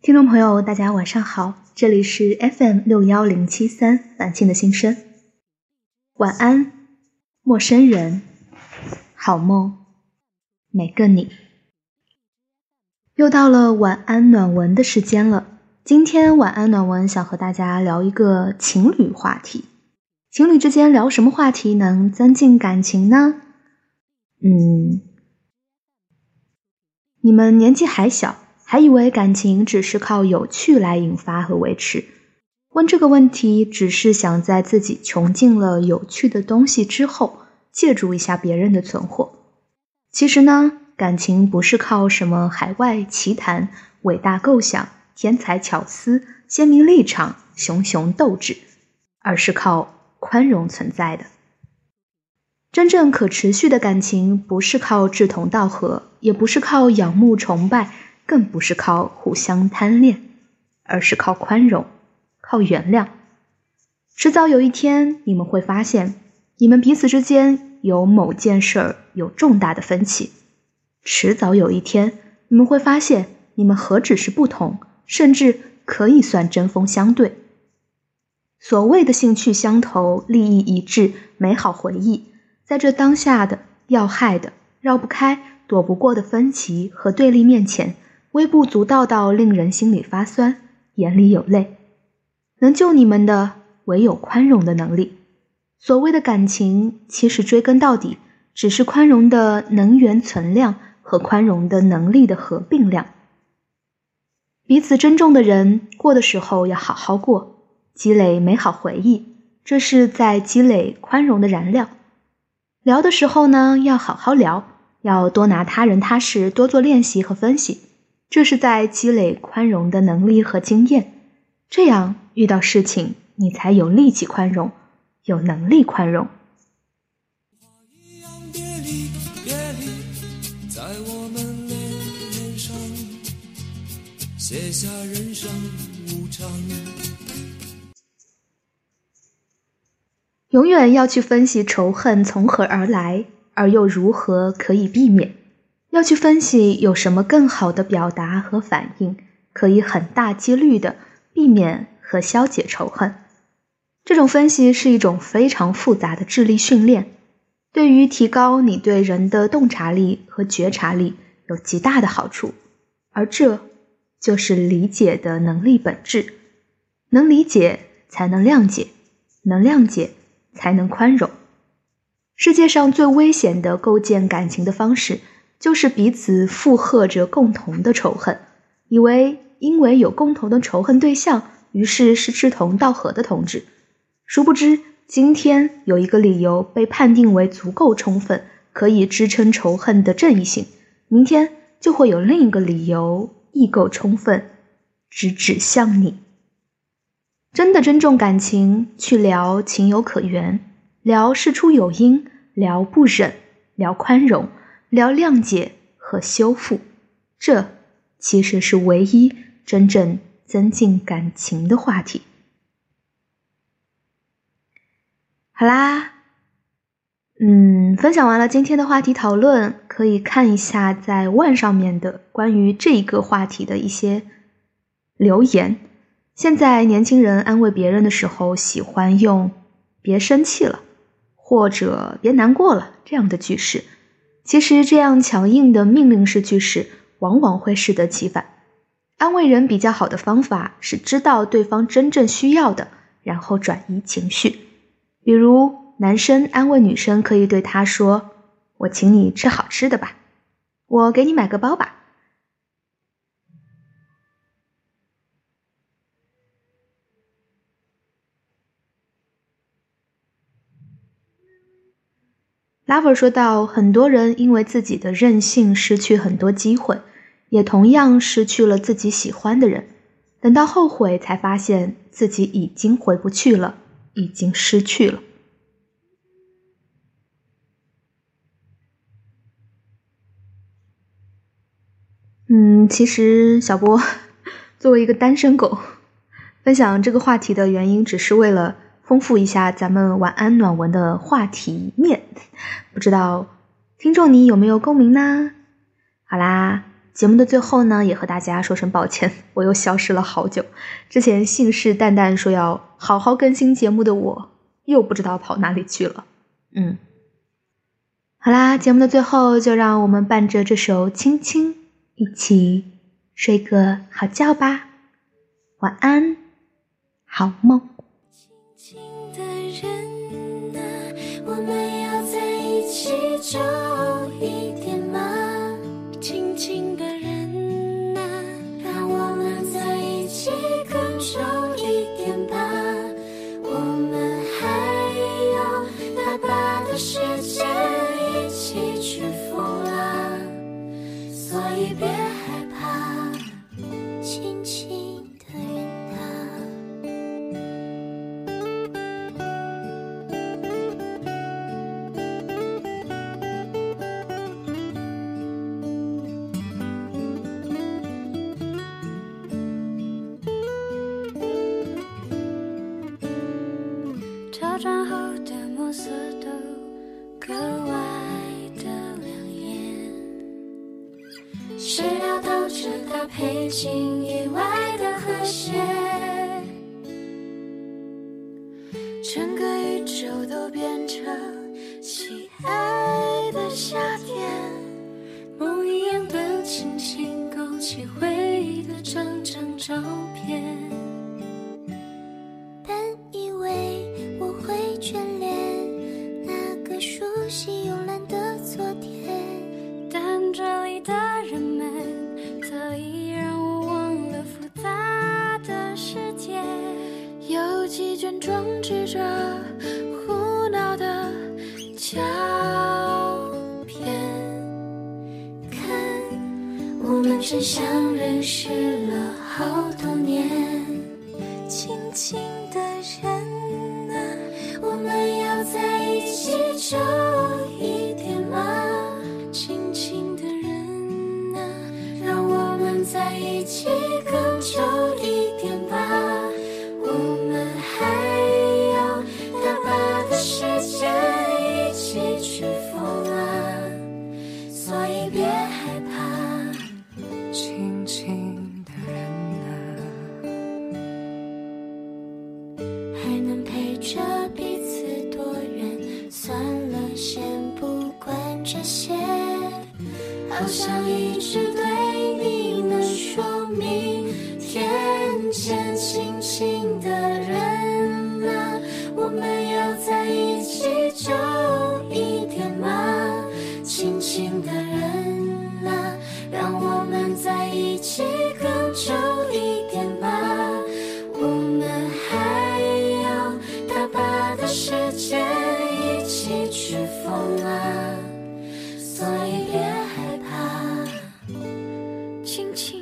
听众朋友，大家晚上好，这里是 FM 六幺零七三晚晴的心声。晚安，陌生人，好梦，每个你。又到了晚安暖文的时间了，今天晚安暖文想和大家聊一个情侣话题，情侣之间聊什么话题能增进感情呢？嗯，你们年纪还小。还以为感情只是靠有趣来引发和维持，问这个问题只是想在自己穷尽了有趣的东西之后，借助一下别人的存货。其实呢，感情不是靠什么海外奇谈、伟大构想、天才巧思、鲜明立场、熊熊斗志，而是靠宽容存在的。真正可持续的感情，不是靠志同道合，也不是靠仰慕崇拜。更不是靠互相贪恋，而是靠宽容，靠原谅。迟早有一天，你们会发现，你们彼此之间有某件事儿有重大的分歧。迟早有一天，你们会发现，你们何止是不同，甚至可以算针锋相对。所谓的兴趣相投、利益一致、美好回忆，在这当下的要害的、绕不开、躲不过的分歧和对立面前。微不足道到令人心里发酸，眼里有泪。能救你们的唯有宽容的能力。所谓的感情，其实追根到底，只是宽容的能源存量和宽容的能力的合并量。彼此珍重的人，过的时候要好好过，积累美好回忆，这是在积累宽容的燃料。聊的时候呢，要好好聊，要多拿他人他事多做练习和分析。这是在积累宽容的能力和经验，这样遇到事情你才有力气宽容，有能力宽容。写下人生无常永远要去分析仇恨从何而来，而又如何可以避免。要去分析有什么更好的表达和反应，可以很大几率的避免和消解仇恨。这种分析是一种非常复杂的智力训练，对于提高你对人的洞察力和觉察力有极大的好处。而这就是理解的能力本质。能理解才能谅解，能谅解才能宽容。世界上最危险的构建感情的方式。就是彼此附和着共同的仇恨，以为因为有共同的仇恨对象，于是是志同道合的同志。殊不知，今天有一个理由被判定为足够充分，可以支撑仇恨的正义性，明天就会有另一个理由亦够充分，直指向你。真的珍重感情，去聊情有可原，聊事出有因，聊不忍，聊宽容。聊谅解和修复，这其实是唯一真正增进感情的话题。好啦，嗯，分享完了今天的话题讨论，可以看一下在万上面的关于这一个话题的一些留言。现在年轻人安慰别人的时候，喜欢用“别生气了”或者“别难过了”这样的句式。其实，这样强硬的命令式句式往往会适得其反。安慰人比较好的方法是知道对方真正需要的，然后转移情绪。比如，男生安慰女生，可以对她说：“我请你吃好吃的吧，我给你买个包吧。” Lover 说道：“很多人因为自己的任性失去很多机会，也同样失去了自己喜欢的人。等到后悔，才发现自己已经回不去了，已经失去了。”嗯，其实小波 作为一个单身狗，分享这个话题的原因，只是为了。丰富一下咱们晚安暖文的话题面，不知道听众你有没有共鸣呢？好啦，节目的最后呢，也和大家说声抱歉，我又消失了好久。之前信誓旦旦说要好好更新节目的我，又不知道跑哪里去了。嗯，好啦，节目的最后，就让我们伴着这首《亲亲》一起睡个好觉吧。晚安，好梦。亲亲的人，细嚼一点挑战后的暮色都格外的亮眼。谁料到这搭配竟意外的和谐，整个宇宙都变成喜爱的夏天。梦一样的亲亲，勾起回忆的张张照片。本着胡闹的胶片，看我们真相认识了好多年。轻轻的人啊，我们要在一起就好想一直对你们说明天见，轻轻